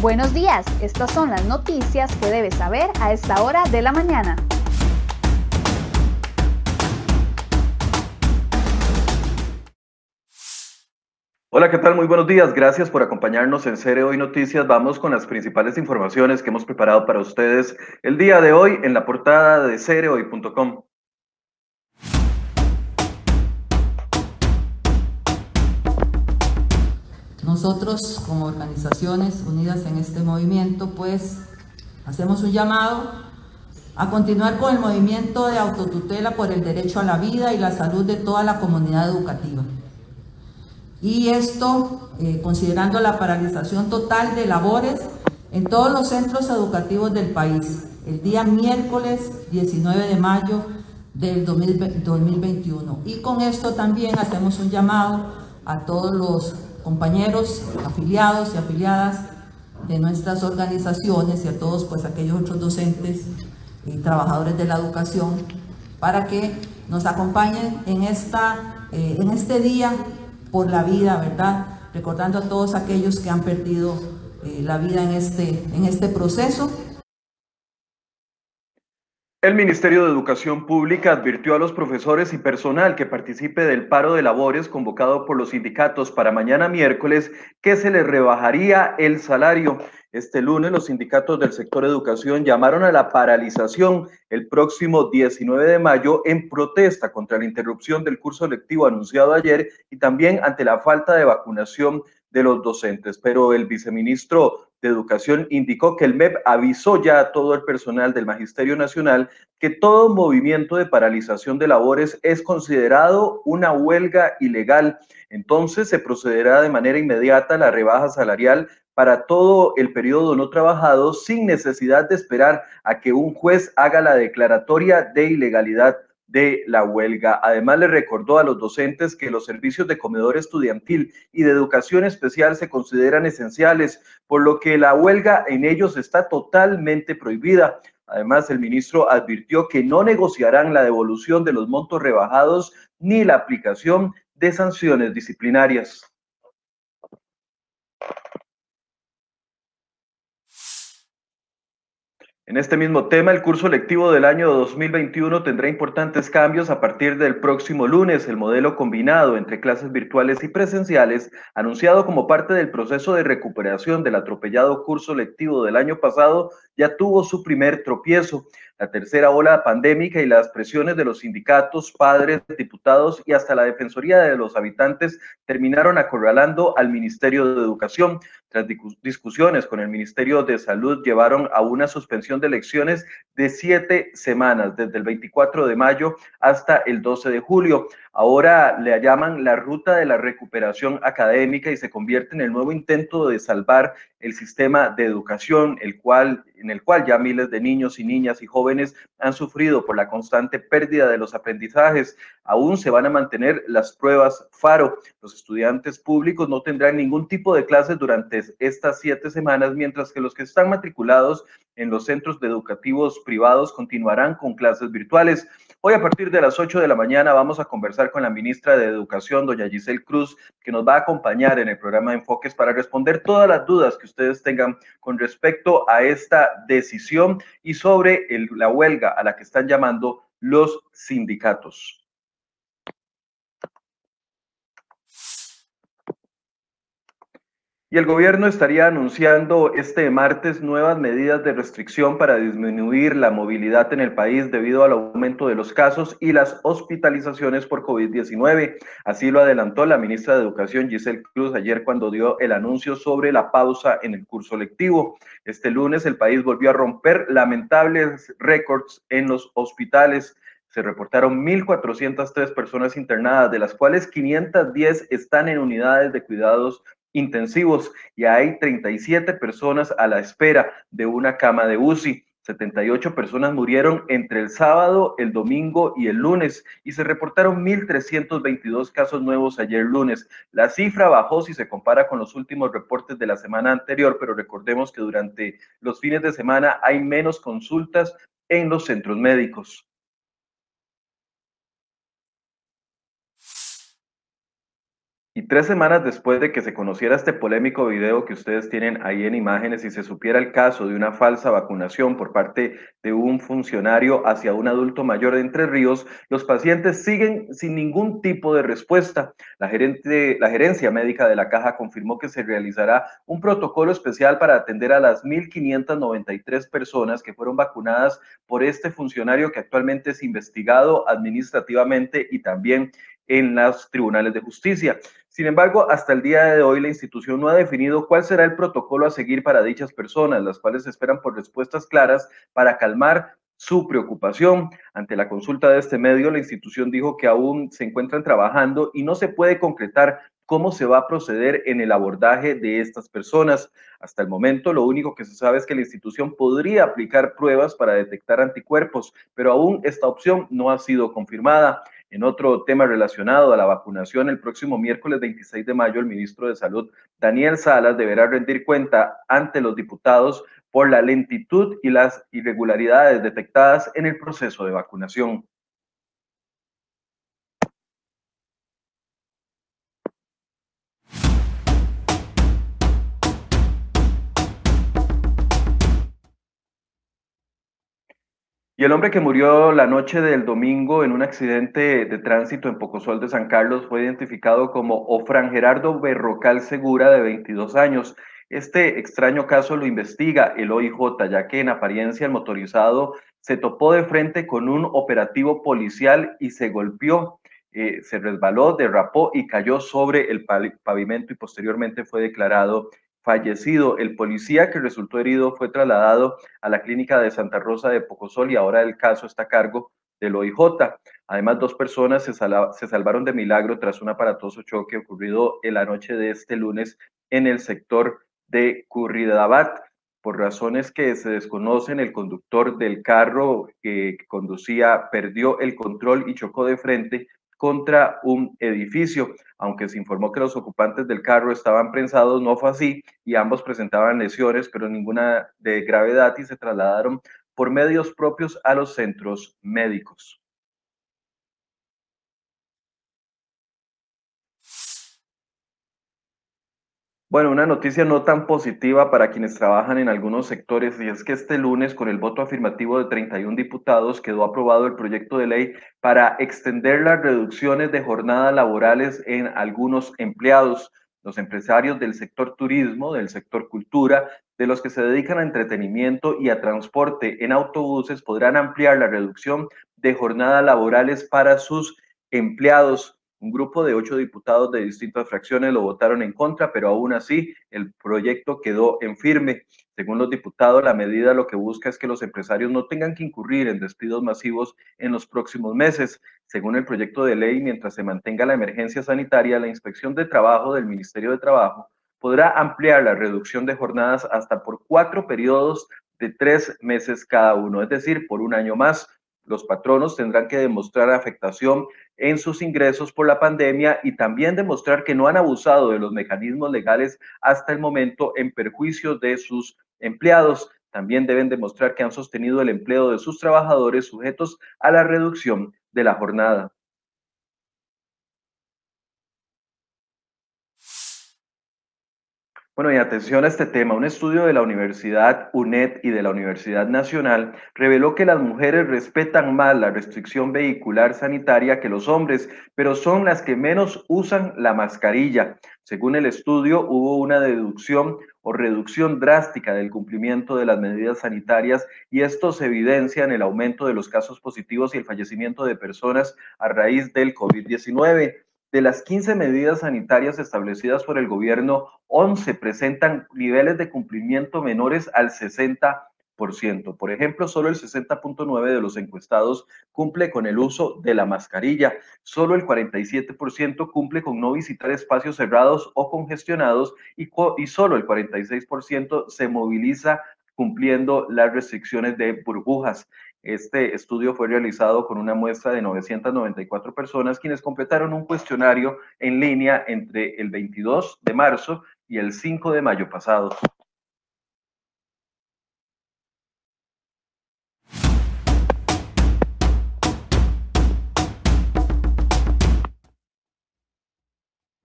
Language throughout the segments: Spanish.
Buenos días, estas son las noticias que debes saber a esta hora de la mañana. Hola, ¿qué tal? Muy buenos días. Gracias por acompañarnos en Cere Hoy Noticias. Vamos con las principales informaciones que hemos preparado para ustedes el día de hoy en la portada de cerehoy.com. Nosotros como organizaciones unidas en este movimiento, pues hacemos un llamado a continuar con el movimiento de autotutela por el derecho a la vida y la salud de toda la comunidad educativa. Y esto eh, considerando la paralización total de labores en todos los centros educativos del país, el día miércoles 19 de mayo del 2021. Y con esto también hacemos un llamado a todos los compañeros, afiliados y afiliadas de nuestras organizaciones y a todos pues aquellos otros docentes y trabajadores de la educación para que nos acompañen en, esta, eh, en este día por la vida, ¿verdad? Recordando a todos aquellos que han perdido eh, la vida en este, en este proceso el Ministerio de Educación Pública advirtió a los profesores y personal que participe del paro de labores convocado por los sindicatos para mañana miércoles que se les rebajaría el salario. Este lunes los sindicatos del sector educación llamaron a la paralización el próximo 19 de mayo en protesta contra la interrupción del curso lectivo anunciado ayer y también ante la falta de vacunación de los docentes. Pero el viceministro de Educación indicó que el MEP avisó ya a todo el personal del Magisterio Nacional que todo movimiento de paralización de labores es considerado una huelga ilegal. Entonces se procederá de manera inmediata a la rebaja salarial para todo el periodo no trabajado sin necesidad de esperar a que un juez haga la declaratoria de ilegalidad de la huelga. Además, le recordó a los docentes que los servicios de comedor estudiantil y de educación especial se consideran esenciales, por lo que la huelga en ellos está totalmente prohibida. Además, el ministro advirtió que no negociarán la devolución de los montos rebajados ni la aplicación de sanciones disciplinarias. En este mismo tema, el curso lectivo del año 2021 tendrá importantes cambios a partir del próximo lunes. El modelo combinado entre clases virtuales y presenciales, anunciado como parte del proceso de recuperación del atropellado curso lectivo del año pasado, ya tuvo su primer tropiezo. La tercera ola pandémica y las presiones de los sindicatos, padres, diputados y hasta la Defensoría de los Habitantes terminaron acorralando al Ministerio de Educación. Tras discusiones con el Ministerio de Salud, llevaron a una suspensión de elecciones de siete semanas, desde el 24 de mayo hasta el 12 de julio. Ahora le llaman la ruta de la recuperación académica y se convierte en el nuevo intento de salvar el sistema de educación, el cual, en el cual ya miles de niños y niñas y jóvenes han sufrido por la constante pérdida de los aprendizajes. Aún se van a mantener las pruebas FARO. Los estudiantes públicos no tendrán ningún tipo de clases durante estas siete semanas, mientras que los que están matriculados en los centros educativos privados continuarán con clases virtuales. Hoy a partir de las 8 de la mañana vamos a conversar con la ministra de Educación, doña Giselle Cruz, que nos va a acompañar en el programa de Enfoques para responder todas las dudas que ustedes tengan con respecto a esta decisión y sobre la huelga a la que están llamando los sindicatos. Y el gobierno estaría anunciando este martes nuevas medidas de restricción para disminuir la movilidad en el país debido al aumento de los casos y las hospitalizaciones por COVID-19. Así lo adelantó la ministra de Educación Giselle Cruz ayer cuando dio el anuncio sobre la pausa en el curso lectivo. Este lunes el país volvió a romper lamentables récords en los hospitales se reportaron 1.403 personas internadas, de las cuales 510 están en unidades de cuidados intensivos y hay 37 personas a la espera de una cama de UCI. 78 personas murieron entre el sábado, el domingo y el lunes y se reportaron 1.322 casos nuevos ayer lunes. La cifra bajó si se compara con los últimos reportes de la semana anterior, pero recordemos que durante los fines de semana hay menos consultas en los centros médicos. Y tres semanas después de que se conociera este polémico video que ustedes tienen ahí en imágenes y se supiera el caso de una falsa vacunación por parte de un funcionario hacia un adulto mayor de Entre Ríos, los pacientes siguen sin ningún tipo de respuesta. La, gerente, la gerencia médica de la caja confirmó que se realizará un protocolo especial para atender a las 1.593 personas que fueron vacunadas por este funcionario que actualmente es investigado administrativamente y también en los tribunales de justicia. Sin embargo, hasta el día de hoy la institución no ha definido cuál será el protocolo a seguir para dichas personas, las cuales esperan por respuestas claras para calmar su preocupación. Ante la consulta de este medio, la institución dijo que aún se encuentran trabajando y no se puede concretar cómo se va a proceder en el abordaje de estas personas. Hasta el momento, lo único que se sabe es que la institución podría aplicar pruebas para detectar anticuerpos, pero aún esta opción no ha sido confirmada. En otro tema relacionado a la vacunación, el próximo miércoles 26 de mayo, el ministro de Salud, Daniel Salas, deberá rendir cuenta ante los diputados por la lentitud y las irregularidades detectadas en el proceso de vacunación. Y el hombre que murió la noche del domingo en un accidente de tránsito en Pocosol de San Carlos fue identificado como Ofran Gerardo Berrocal Segura, de 22 años. Este extraño caso lo investiga el OIJ, ya que en apariencia el motorizado se topó de frente con un operativo policial y se golpeó. Eh, se resbaló, derrapó y cayó sobre el pavimento y posteriormente fue declarado fallecido. El policía que resultó herido fue trasladado a la clínica de Santa Rosa de Pocosol y ahora el caso está a cargo del OIJ. Además, dos personas se, salvaron de milagro tras un aparatoso choque ocurrido en la noche de este lunes en el sector de Curridabat. Por razones que se desconocen, el conductor del carro que conducía perdió el control y chocó de frente contra un edificio. Aunque se informó que los ocupantes del carro estaban prensados, no fue así y ambos presentaban lesiones, pero ninguna de gravedad y se trasladaron por medios propios a los centros médicos. Bueno, una noticia no tan positiva para quienes trabajan en algunos sectores y es que este lunes, con el voto afirmativo de 31 diputados, quedó aprobado el proyecto de ley para extender las reducciones de jornadas laborales en algunos empleados, los empresarios del sector turismo, del sector cultura, de los que se dedican a entretenimiento y a transporte en autobuses, podrán ampliar la reducción de jornadas laborales para sus empleados. Un grupo de ocho diputados de distintas fracciones lo votaron en contra, pero aún así el proyecto quedó en firme. Según los diputados, la medida lo que busca es que los empresarios no tengan que incurrir en despidos masivos en los próximos meses. Según el proyecto de ley, mientras se mantenga la emergencia sanitaria, la Inspección de Trabajo del Ministerio de Trabajo podrá ampliar la reducción de jornadas hasta por cuatro periodos de tres meses cada uno, es decir, por un año más los patronos tendrán que demostrar afectación en sus ingresos por la pandemia y también demostrar que no han abusado de los mecanismos legales hasta el momento en perjuicio de sus empleados. También deben demostrar que han sostenido el empleo de sus trabajadores sujetos a la reducción de la jornada. Bueno, y atención a este tema. Un estudio de la Universidad UNED y de la Universidad Nacional reveló que las mujeres respetan más la restricción vehicular sanitaria que los hombres, pero son las que menos usan la mascarilla. Según el estudio, hubo una deducción o reducción drástica del cumplimiento de las medidas sanitarias y esto se evidencia en el aumento de los casos positivos y el fallecimiento de personas a raíz del COVID-19. De las 15 medidas sanitarias establecidas por el gobierno, 11 presentan niveles de cumplimiento menores al 60%. Por ejemplo, solo el 60.9 de los encuestados cumple con el uso de la mascarilla, solo el 47% cumple con no visitar espacios cerrados o congestionados y, y solo el 46% se moviliza cumpliendo las restricciones de burbujas. Este estudio fue realizado con una muestra de 994 personas quienes completaron un cuestionario en línea entre el 22 de marzo y el 5 de mayo pasado.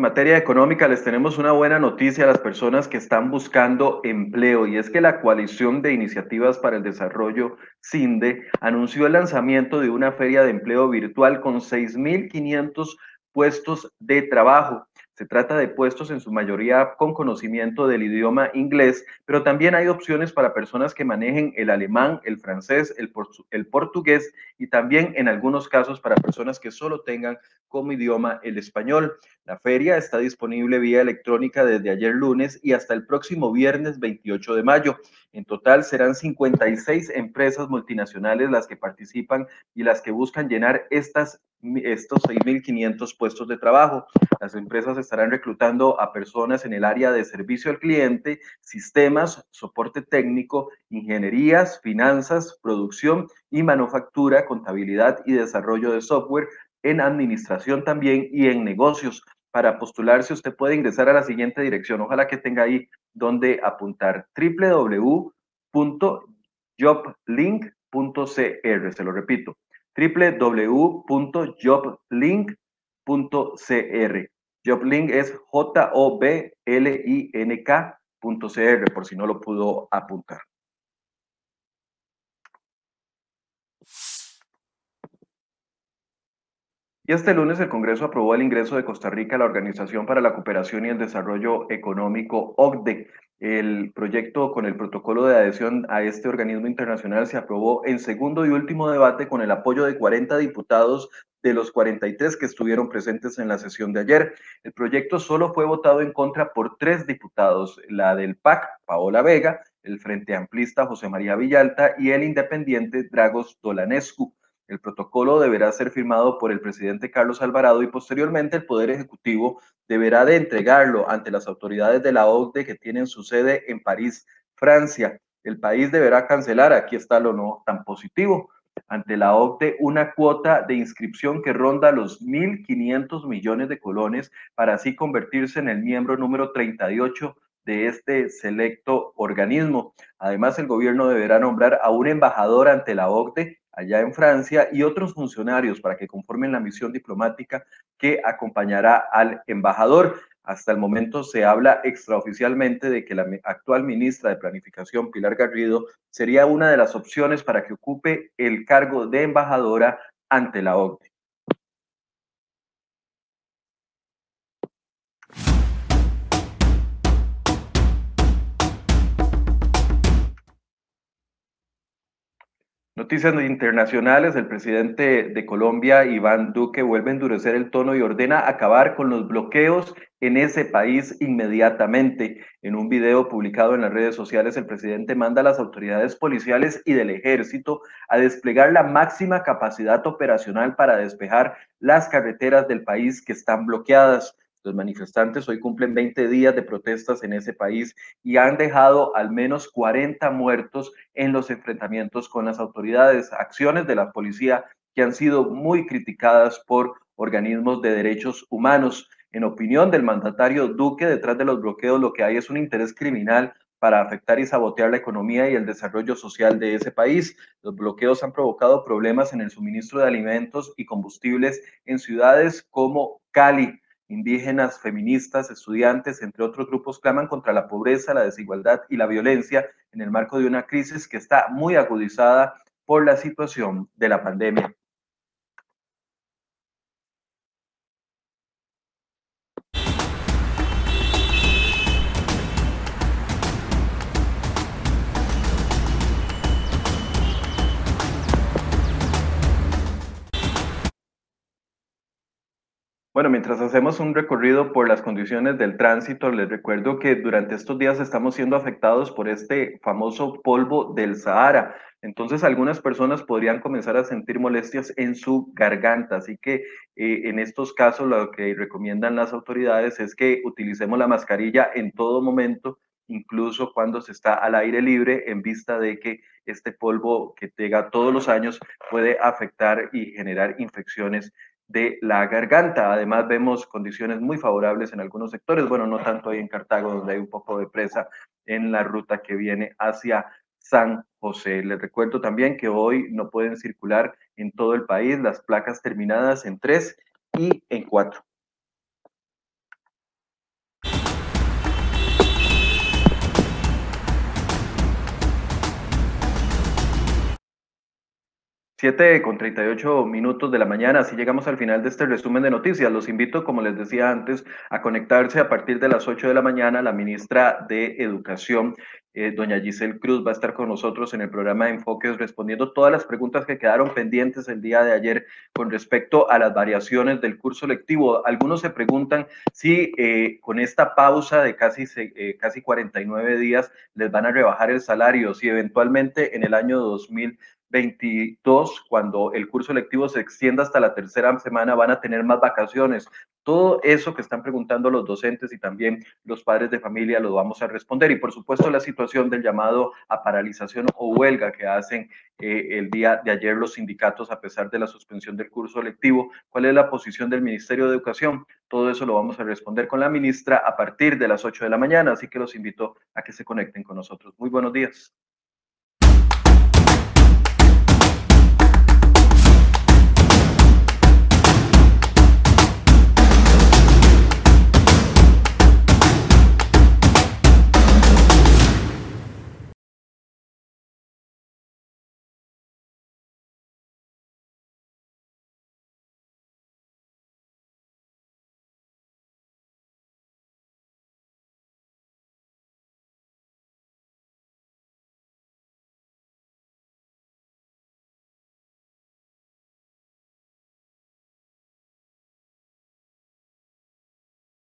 En materia económica les tenemos una buena noticia a las personas que están buscando empleo y es que la coalición de iniciativas para el desarrollo CINDE anunció el lanzamiento de una feria de empleo virtual con 6.500 puestos de trabajo. Se trata de puestos en su mayoría con conocimiento del idioma inglés, pero también hay opciones para personas que manejen el alemán, el francés, el, portugués y también en algunos casos para personas que solo tengan como idioma el español. La feria está disponible vía electrónica desde ayer lunes y hasta el próximo viernes 28 de mayo. En total serán 56 empresas multinacionales las que participan y las que buscan llenar estas, estos 6.500 puestos de trabajo. Las empresas estarán reclutando a personas en el área de servicio al cliente, sistemas, soporte técnico, ingenierías, finanzas, producción y manufactura, contabilidad y desarrollo de software, en administración también y en negocios. Para postularse usted puede ingresar a la siguiente dirección. Ojalá que tenga ahí donde apuntar www.joblink.cr. Se lo repito, www.joblink.cr. Joblink es J-O-B-L-I-N-K.cr, por si no lo pudo apuntar. Y este lunes el Congreso aprobó el ingreso de Costa Rica a la Organización para la Cooperación y el Desarrollo Económico, OCDE. El proyecto con el protocolo de adhesión a este organismo internacional se aprobó en segundo y último debate con el apoyo de 40 diputados de los 43 que estuvieron presentes en la sesión de ayer. El proyecto solo fue votado en contra por tres diputados, la del PAC, Paola Vega, el Frente Amplista José María Villalta y el independiente Dragos Dolanescu. El protocolo deberá ser firmado por el presidente Carlos Alvarado y posteriormente el Poder Ejecutivo deberá de entregarlo ante las autoridades de la OCDE que tienen su sede en París, Francia. El país deberá cancelar, aquí está lo no tan positivo, ante la OCDE una cuota de inscripción que ronda los 1.500 millones de colones para así convertirse en el miembro número 38 de este selecto organismo. Además, el gobierno deberá nombrar a un embajador ante la OCDE allá en Francia y otros funcionarios para que conformen la misión diplomática que acompañará al embajador. Hasta el momento se habla extraoficialmente de que la actual ministra de Planificación, Pilar Garrido, sería una de las opciones para que ocupe el cargo de embajadora ante la OCDE. Noticias internacionales, el presidente de Colombia, Iván Duque, vuelve a endurecer el tono y ordena acabar con los bloqueos en ese país inmediatamente. En un video publicado en las redes sociales, el presidente manda a las autoridades policiales y del ejército a desplegar la máxima capacidad operacional para despejar las carreteras del país que están bloqueadas. Los manifestantes hoy cumplen 20 días de protestas en ese país y han dejado al menos 40 muertos en los enfrentamientos con las autoridades, acciones de la policía que han sido muy criticadas por organismos de derechos humanos. En opinión del mandatario Duque, detrás de los bloqueos lo que hay es un interés criminal para afectar y sabotear la economía y el desarrollo social de ese país. Los bloqueos han provocado problemas en el suministro de alimentos y combustibles en ciudades como Cali, indígenas, feministas, estudiantes, entre otros grupos, claman contra la pobreza, la desigualdad y la violencia en el marco de una crisis que está muy agudizada por la situación de la pandemia. Bueno, mientras hacemos un recorrido por las condiciones del tránsito, les recuerdo que durante estos días estamos siendo afectados por este famoso polvo del Sahara. Entonces, algunas personas podrían comenzar a sentir molestias en su garganta. Así que eh, en estos casos, lo que recomiendan las autoridades es que utilicemos la mascarilla en todo momento, incluso cuando se está al aire libre, en vista de que este polvo que pega todos los años puede afectar y generar infecciones de la garganta. Además, vemos condiciones muy favorables en algunos sectores, bueno, no tanto ahí en Cartago, donde hay un poco de presa en la ruta que viene hacia San José. Les recuerdo también que hoy no pueden circular en todo el país las placas terminadas en 3 y en 4. 7 con 38 minutos de la mañana, así llegamos al final de este resumen de noticias. Los invito, como les decía antes, a conectarse a partir de las 8 de la mañana. La ministra de Educación, eh, doña Giselle Cruz, va a estar con nosotros en el programa de Enfoques respondiendo todas las preguntas que quedaron pendientes el día de ayer con respecto a las variaciones del curso lectivo. Algunos se preguntan si eh, con esta pausa de casi, eh, casi 49 días les van a rebajar el salario, si eventualmente en el año 2000 22, cuando el curso lectivo se extienda hasta la tercera semana, van a tener más vacaciones. Todo eso que están preguntando los docentes y también los padres de familia lo vamos a responder. Y por supuesto la situación del llamado a paralización o huelga que hacen eh, el día de ayer los sindicatos a pesar de la suspensión del curso lectivo. ¿Cuál es la posición del Ministerio de Educación? Todo eso lo vamos a responder con la ministra a partir de las 8 de la mañana. Así que los invito a que se conecten con nosotros. Muy buenos días.